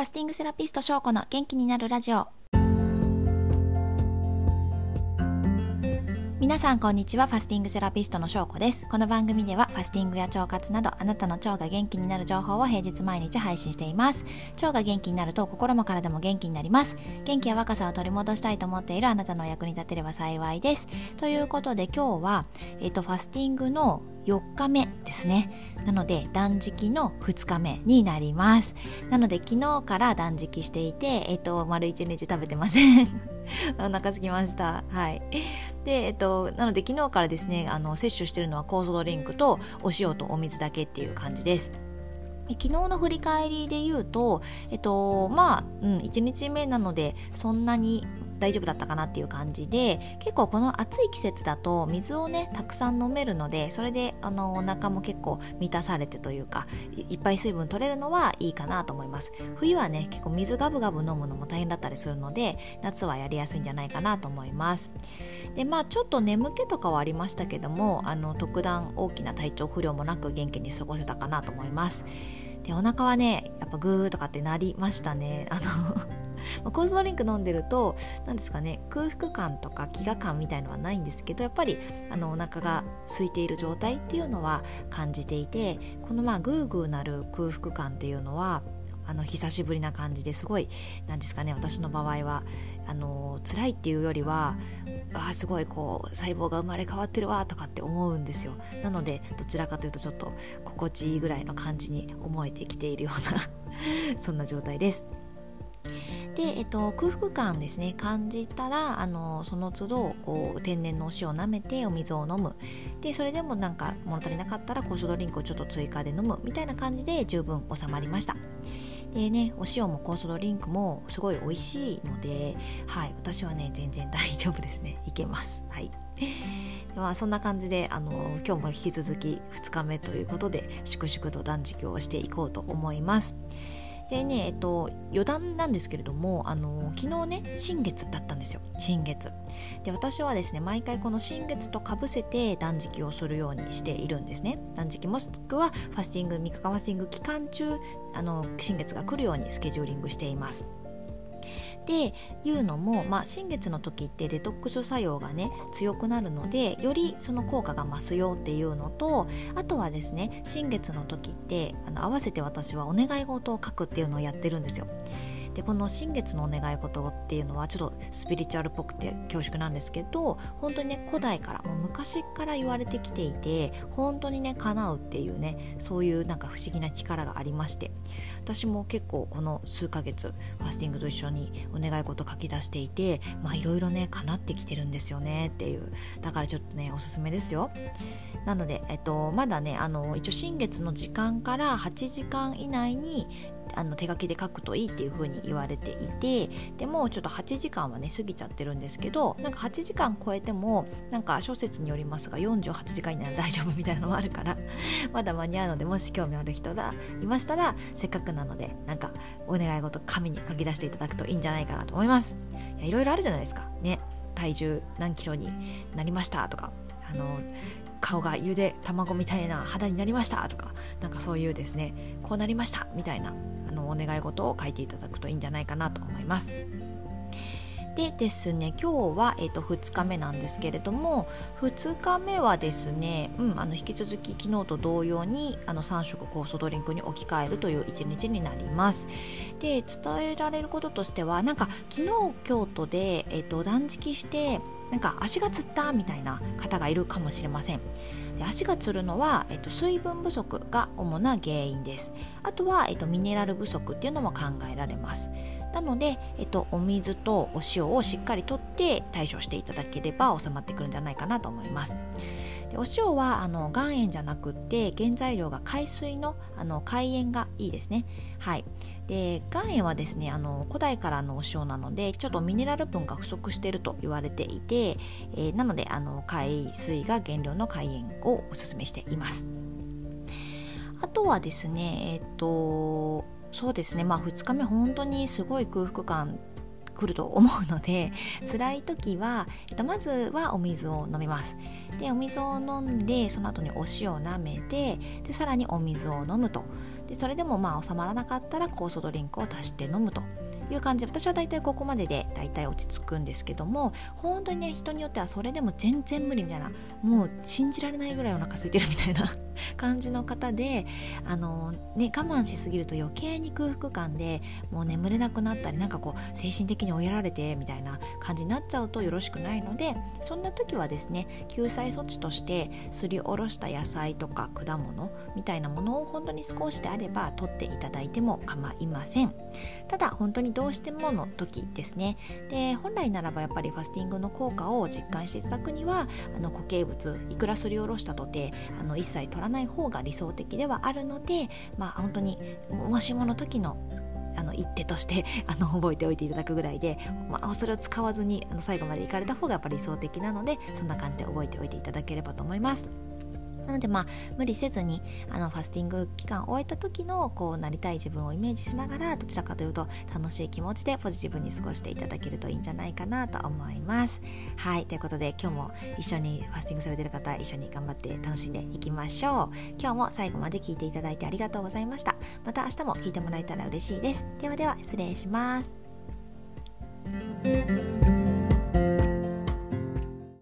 ファスティングセラピスト翔子の元気になるラジオ。皆さんこんにちはファスティングセラピストの翔子です。この番組ではファスティングや腸活などあなたの腸が元気になる情報を平日毎日配信しています。腸が元気になると心も体も元気になります。元気や若さを取り戻したいと思っているあなたのお役に立てれば幸いです。ということで今日は、えっと、ファスティングの4日目ですね。なので断食の2日目になります。なので昨日から断食していてえっと丸1日食べてません。お腹空きました。はい。で、えっと、なので昨日からですねあの摂取してるのは酵素ドリンクとお塩とお水だけっていう感じです。昨日の振り返りで言うと、えっと、まあ、うん、1日目なので、そんなに大丈夫だったかなっていう感じで結構この暑い季節だと水をねたくさん飲めるのでそれであのお腹も結構満たされてというかいっぱい水分取れるのはいいかなと思います。冬はね結構水ガブガブ飲むのも大変だったりするので夏はやりやすいんじゃないかなと思います。でまあちょっと眠気とかはありましたけどもあの特段大きな体調不良もなく元気に過ごせたかなと思います。でお腹はねやっぱグーとかってなりましたね。あのまあ、コースドリンク飲んでると何ですかね空腹感とか飢餓感みたいのはないんですけどやっぱりあのお腹が空いている状態っていうのは感じていてこのまあグーグーなる空腹感っていうのはあの久しぶりな感じですごいなんですかね私の場合はあの辛いっていうよりはあすごいこう細胞が生まれ変わってるわとかって思うんですよ。なのでどちらかというとちょっと心地いいぐらいの感じに思えてきているような そんな状態です。で、えっと、空腹感ですね。感じたらあのその都度こう天然のお塩を舐めてお水を飲む。でそれでもなんか物足りなかったら酵素ドリンクをちょっと追加で飲む。みたいな感じで十分収まりました。でねお塩も酵素ドリンクもすごい美味しいのではい私はね全然大丈夫ですね。いけます。はい。まあそんな感じであの今日も引き続き2日目ということで粛々と断食をしていこうと思います。でね、えっと、余談なんですけれども、あの昨日ね、新月だったんですよ。新月。で、私はですね、毎回この新月とかぶせて断食をするようにしているんですね。断食もしくはファスティング、3日間ファスティング期間中、あの、新月が来るようにスケジューリングしています。でいうのも、まあ、新月の時ってデトックス作用がね強くなるのでよりその効果が増すよっていうのとあとはですね新月の時ってあの合わせて私はお願い事を書くっていうのをやってるんですよ。でこの新月のお願い事っていうのはちょっとスピリチュアルっぽくて恐縮なんですけど本当にね古代からもう昔から言われてきていて本当にね叶うっていうねそういうなんか不思議な力がありまして。私も結構この数ヶ月ファスティングと一緒にお願い事書き出していてまあいろいろね叶ってきてるんですよねっていう。だからちょっとねおすすめですよ。なので、えっと、まだねあの一応新月の時間から8時間以内にあの手書きで書くといいっていう風に言われていてでもちょっと8時間はね過ぎちゃってるんですけどなんか8時間超えてもなんか諸説によりますが48時間以内は大丈夫みたいなのもあるから まだ間に合うのでもし興味ある人がいましたらせっかくなのでなんかお願い事紙に書き出していただくといいんじゃないかなと思います。いろいろあるじゃないですか。ね体重何キロになりましたとかあの顔がゆで卵みたいな肌になりましたとかなんかそういうですねこうなりましたみたいなあのお願い事を書いていただくといいんじゃないかなと思います。でですね今日は、えーと、2日目なんですけれども2日目はですね、うん、あの引き続き昨日と同様にあの3食酵素ドリンクに置き換えるという一日になりますで伝えられることとしてはなんか昨日京都で、えーと断食してなんか足がつったみたいな方がいるかもしれません。で足がつるのは、えっと、水分不足が主な原因です。あとは、えっと、ミネラル不足っていうのも考えられます。なので、えっと、お水とお塩をしっかりとって対処していただければ収まってくるんじゃないかなと思います。でお塩はあの岩塩じゃなくって原材料が海水のあの海塩がいいですね。はい。で岩塩はですねあの古代からのお塩なのでちょっとミネラル分が不足していると言われていて、えー、なのであの海水が原料の海塩をおすすめしています。あとはですねえっ、とそうですねまあ2日目本当にすごい空腹感くると思うので 辛い時は、えっと、まずはお水を飲みます。でお水を飲んでその後にお塩を舐めてでさらにお水を飲むと。でそれでもまあ収まらなかったら酵素ドリンクを足して飲むと。いう感じ。で私は大体ここまでで大体落ち着くんですけども本当にね人によってはそれでも全然無理みたいなもう信じられないぐらいお腹空いてるみたいな。感じの方であの、ね、我慢しすぎると余計に空腹感でもう眠れなくなったりなんかこう精神的に追いやられてみたいな感じになっちゃうとよろしくないのでそんな時はですね救済措置としてすりおろした野菜とか果物みたいなものを本当に少しであれば取っていただいても構いません。ただ本当にどうしてもの時ですね。で本来ならばやっぱりファスティングの効果を実感していただくにはあの固形物いくらすりおろしたとてあの一切取らない方が理想的ではあるのでまあ本当にもしもの時のあの一手として あの覚えておいていただくぐらいで、まあ、それを使わずにあの最後まで行かれた方がやっぱり理想的なのでそんな感じで覚えておいていただければと思います。なのでまあ無理せずにあのファスティング期間を終えた時のこうなりたい自分をイメージしながらどちらかというと楽しい気持ちでポジティブに過ごしていただけるといいんじゃないかなと思います。はい。ということで今日も一緒にファスティングされてる方一緒に頑張って楽しんでいきましょう。今日も最後まで聞いていただいてありがとうございました。また明日も聞いてもらえたら嬉しいです。ではでは失礼します。